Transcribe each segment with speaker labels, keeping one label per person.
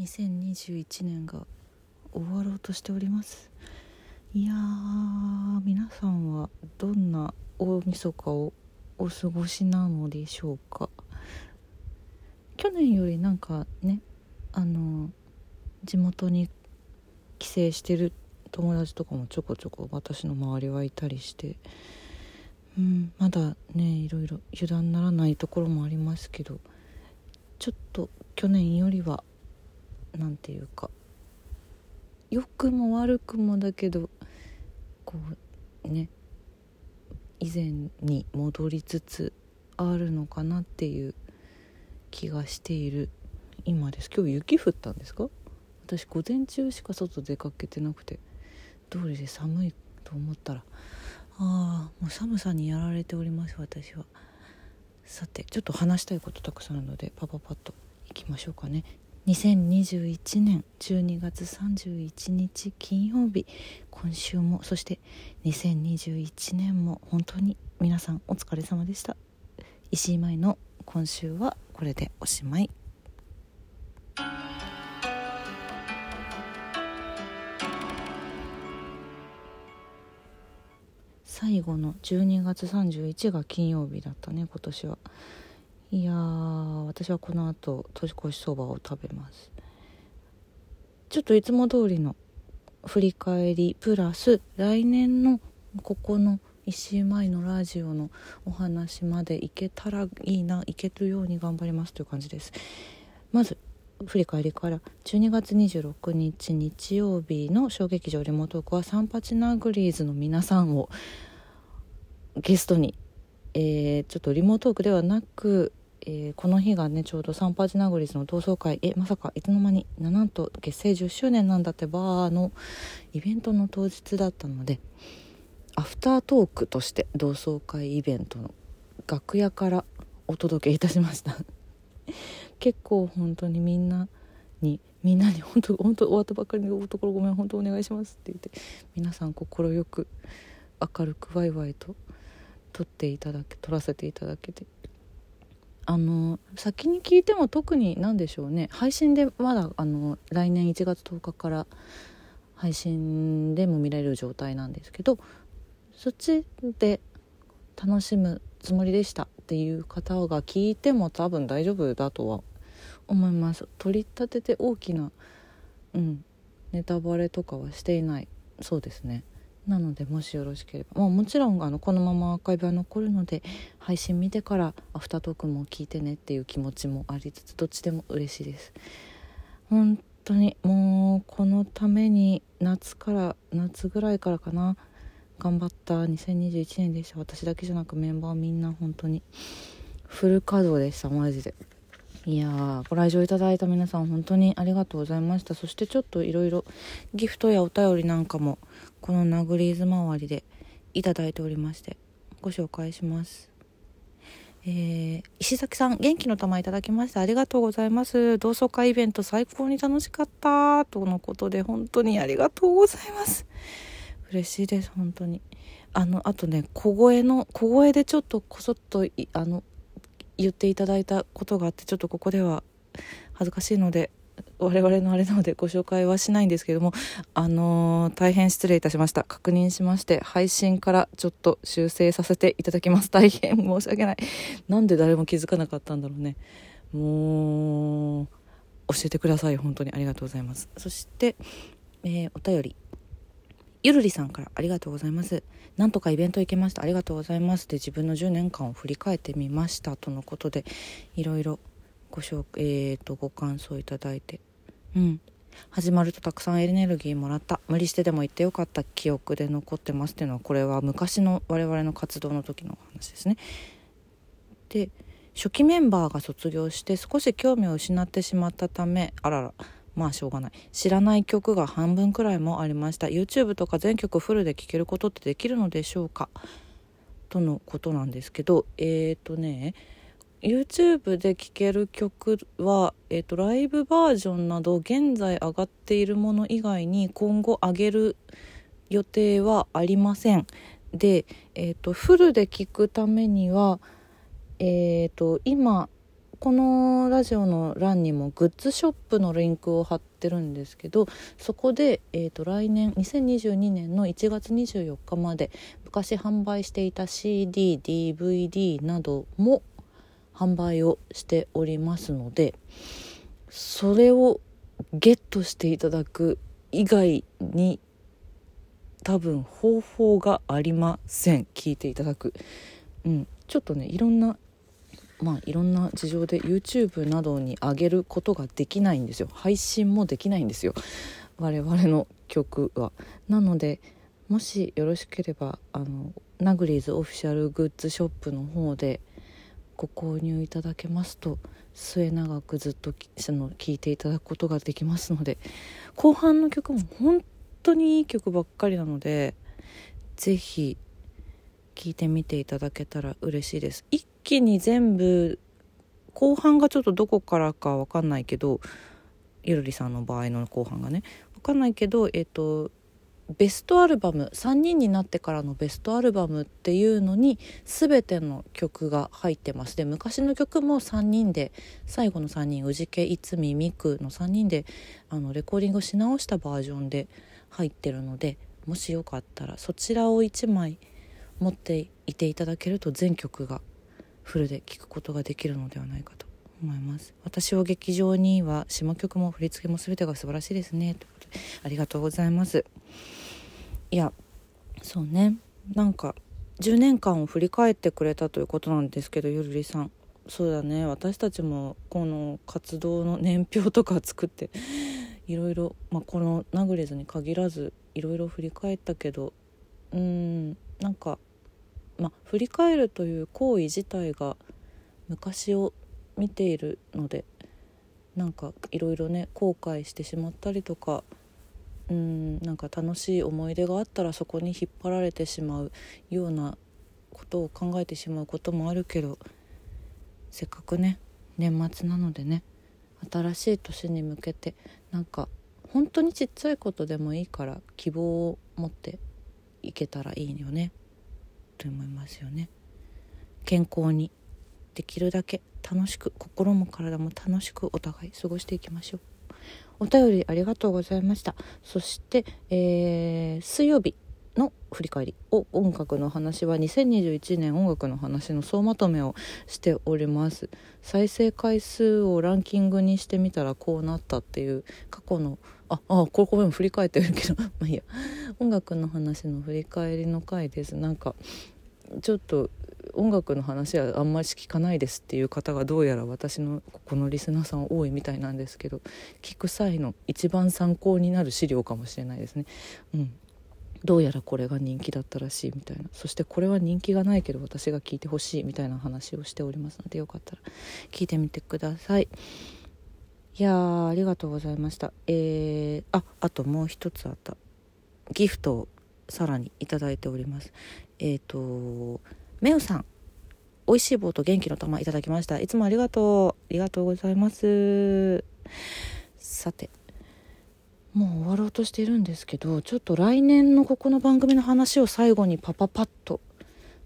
Speaker 1: 2021年が終わろうとしております。いやー皆さんはどんな大晦日をお過ごしなのでしょうか。去年よりなんかねあの地元に帰省してる友達とかもちょこちょこ私の周りはいたりしてうんまだねいろいろ油断ならないところもありますけどちょっと去年よりは何て言うか良くも悪くもだけどこうね以前に戻りつつあるのかなっていう気がしている今です。今日雪降ったんですか？私午前中しか外出かけてなくて通りで寒いと思ったらああもう寒さにやられております私は。さてちょっと話したいことたくさんあるのでパパパッといきましょうかね。2021年12月31日金曜日今週もそして2021年も本当に皆さんお疲れ様でした。石井舞の今週はこれでおしまい。最後の12月31が金曜日だったね今年は。いや私はこの後年越しそばを食べます。ちょっといつも通りの振り返りプラス来年のここの石井舞のラジオのお話までいけたらいいないけるように頑張りますという感じです。まず振り返りから。12月26日日曜日の小劇場リモートークはサンパチナグリーズの皆さんをゲストに、えー、ちょっとリモートークではなくえー、この日がねちょうどサンパージナグリスの同窓会。えまさかいつの間になんと結成10周年なんだってバーのイベントの当日だったのでアフタートークとして同窓会イベントの楽屋からお届けいたしました。結構本当にみんなにみんなに本当本当終わったばっかりのところごめん本当お願いしますって言って皆さん快く明るくワイワイと撮っていただけ撮らせていただけてあの先に聞いても特に何でしょうね。配信でまだあの来年1月10日から配信でも見られる状態なんですけどそっちで楽しむつもりでしたっていう方が聞いても多分大丈夫だとは思います。取り立てて大きなうんネタバレとかはしていない。そうですね。なのでもしよろしければ、まあ、もちろんあのこのままアーカイブは残るので配信見てからアフタートークも聞いてねっていう気持ちもありつつどっちでも嬉しいです。本当にもうこのために夏から夏ぐらいからかな。頑張った2021年でした。私だけじゃなくメンバーみんな本当にフル稼働でした。マジで。いやーご来場いただいた皆さん本当にありがとうございました。そしてちょっといろいろギフトやお便りなんかもこのナグリーズ周りでいただいておりましてご紹介します。えー、石崎さん元気の玉いただきましてありがとうございます。同窓会イベント最高に楽しかった。とのことで本当にありがとうございます。嬉しいです本当に。あのあとね小声の小声でちょっとこそっとあの言っていただいたことがあってちょっとここでは恥ずかしいので我々のあれなのでご紹介はしないんですけどもあのー、大変失礼いたしました。確認しまして配信からちょっと修正させていただきます。大変申し訳ない。なんで誰も気づかなかったんだろうね。もう教えてください。本当にありがとうございます。そして、えー、お便り。ゆるりさんからありがとうございます。なんとかイベント行けました。ありがとうございます。で、自分の10年間を振り返ってみました。とのことで、いろいろご紹介、えーと、ご感想いただいて。うん。始まるとたくさんエネルギーもらった。無理してでも行ってよかった記憶で残ってますっていうのは、これは昔の我々の活動の時の話ですね。で、初期メンバーが卒業して少し興味を失ってしまったため、あらら。まあしょうがない。知らない曲が半分くらいもありました。YouTube とか全曲フルで聴けることってできるのでしょうか？とのことなんですけどえっ、ー、とね YouTube で聴ける曲は、えーと、ライブバージョンなど現在上がっているもの以外に今後上げる予定はありません。で、えーと、フルで聴くためには、えーと今このラジオの欄にもグッズショップのリンクを貼ってるんですけどそこで、えーと、来年2022年の1月24日まで昔販売していた CDDVD なども販売をしておりますのでそれをゲットしていただく以外に多分方法がありません。聞いていただく、うん、ちょっとねいろんなまあいろんな事情で YouTube などに上げることができないんですよ。配信もできないんですよ。我々の曲は。なのでもしよろしければあのナグリーズオフィシャルグッズショップの方でご購入いただけますと末永くずっとその聴いていただくことができますので後半の曲も本当にいい曲ばっかりなので是非聴いてみていただけたら嬉しいです。一気に全部後半がちょっとどこからか分かんないけどゆるりさんの場合の後半がね。分かんないけどえっ、とベストアルバム3人になってからのベストアルバムっていうのに全ての曲が入ってます。で昔の曲も3人で最後の3人宇治家逸見美久の3人であのレコーディングし直したバージョンで入ってるのでもしよかったらそちらを1枚持っていていただけると全曲がフルで聴くことができるのではないかと思います。私を劇場には下曲も振り付けも全てが素晴らしいですね。ということでありがとうございます。いやそうね。なんか10年間を振り返ってくれたということなんですけどゆるりさん。そうだね。私たちもこの活動の年表とか作っていろいろ、まあ、このナグレズに限らずいろいろ振り返ったけどうんなんか、まあ、振り返るという行為自体が昔を見ているのでなんかいろいろね後悔してしまったりとかうんなんか楽しい思い出があったらそこに引っ張られてしまうようなことを考えてしまうこともあるけどせっかくね年末なのでね新しい年に向けてなんか本当にちっちゃいことでもいいから希望を持っていけたらいいよね。と思いますよね。健康にできるだけ楽しく心も体も楽しくお互い過ごしていきましょう。お便りありがとうございましたそして、えー、水曜日の振り返りを音楽の話は2021年音楽の話の総まとめをしております。再生回数をランキングにしてみたらこうなったっていう過去のああこれこれも振り返ってるけど まあいいや。音楽の話の振り返りの回です。なんかちょっと音楽の話はあんまり聞かないですっていう方がどうやら私のここのリスナーさん多いみたいなんですけど聞く際の一番参考になる資料かもしれないですね。うん。どうやらこれが人気だったらしいみたいな。そしてこれは人気がないけど私が聞いてほしいみたいな話をしておりますのでよかったら聞いてみてください。いやありがとうございました。えー、ああともう一つあった。ギフトをさらにいただいております。えっ、ー、とめうさん。美味しい棒と元気の玉いただきました。いつもありがとう。ありがとうございます。さてもう終わろうとしてるんですけどちょっと来年のここの番組の話を最後にパパパッと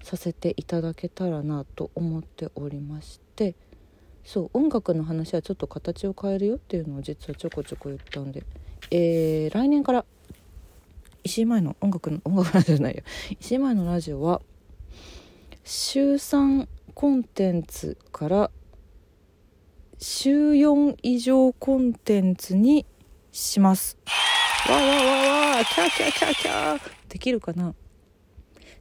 Speaker 1: させていただけたらなと思っておりましてそう音楽の話はちょっと形を変えるよっていうのを実はちょこちょこ言ったんで、えー、来年から石井前の音楽の音楽ラジオじゃないよ。石井前のラジオは週3コンテンツから週4以上コンテンツにします。わわわわキャキャーキャーキャー。できるかな？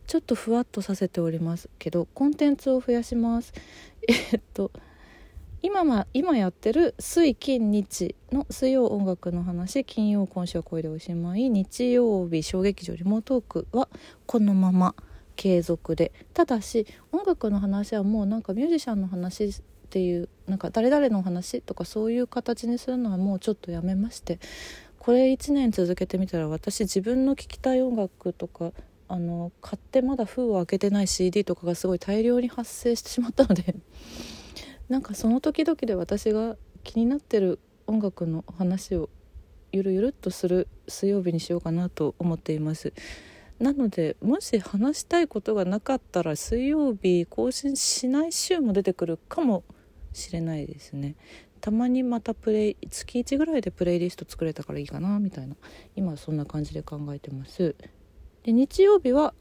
Speaker 1: ちょっとふわっとさせておりますけどコンテンツを増やします。えっと今ま今やってる水金日の水曜音楽の話金曜今週はこれでおしまい。日曜日小劇場リモートークはこのまま継続で。ただし音楽の話はもうなんかミュージシャンの話っていうなんか誰々の話とかそういう形にするのはもうちょっとやめましてこれ1年続けてみたら私自分の聴きたい音楽とかあの買ってまだ封を開けてない CD とかがすごい大量に発生してしまったので なんかその時々で私が気になってる音楽の話をゆるゆるっとする水曜日にしようかなと思っています。なのでもし話したいことがなかったら水曜日更新しない週も出てくるかもしれないですね。たまにまたプレイ月1ぐらいでプレイリスト作れたからいいかなみたいな。今そんな感じで考えてます。で日曜日は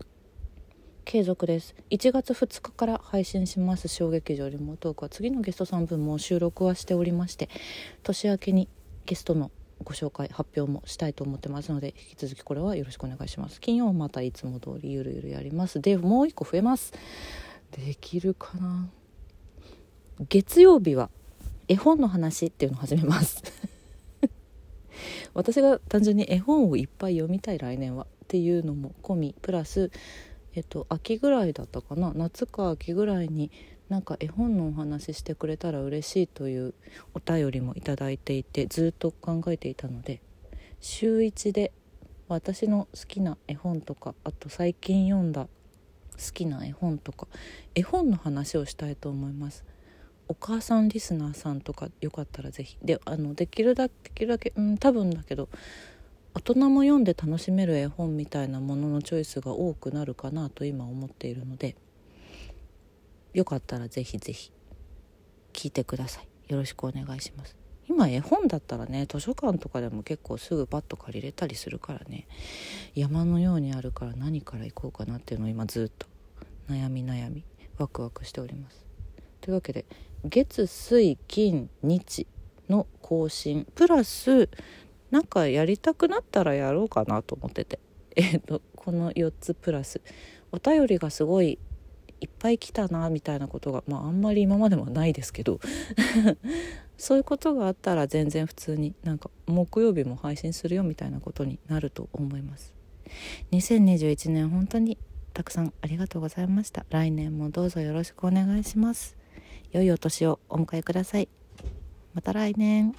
Speaker 1: 継続です。1月2日から配信します。小劇場リモートークは次のゲストさん分も収録はしておりまして年明けにゲストのご紹介発表もしたいと思ってますので引き続きこれはよろしくお願いします。金曜またいつも通りゆるゆるやります。でもう一個増えます。できるかな？月曜日は絵本の話っていうのを始めます。私が単純に絵本をいっぱい読みたい来年はっていうのも込みプラスえっと秋ぐらいだったかな。夏か秋ぐらいになんか絵本のお話してくれたら嬉しいというお便りもいいていてずっと考えていたので週1で私の好きな絵本とかあと最近読んだ好きな絵本とか絵本の話をしたいと思います。お母さんリスナーさんとかよかったら是非であのできるだけできるだけうん多分だけど大人も読んで楽しめる絵本みたいなもののチョイスが多くなるかなと今思っているのでよかったらぜひぜひ聞いてください。よろしくお願いします。今絵本だったらね図書館とかでも結構すぐパッと借りれたりするからね山のようにあるから何から行こうかなっていうのを今ずっと悩み悩みワクワクしております。というわけで月水金日の更新。プラスなんかやりたくなったらやろうかなと思ってて。えっ、とこの4つプラス。お便りがすごいいっぱい来たなみたいなことが、まあ、あんまり今までもないですけど。そういうことがあったら全然普通になんか木曜日も配信するよみたいなことになると思います。2021年本当にたくさんありがとうございました。来年もどうぞよろしくお願いします。良いお年をお迎えください。また来年。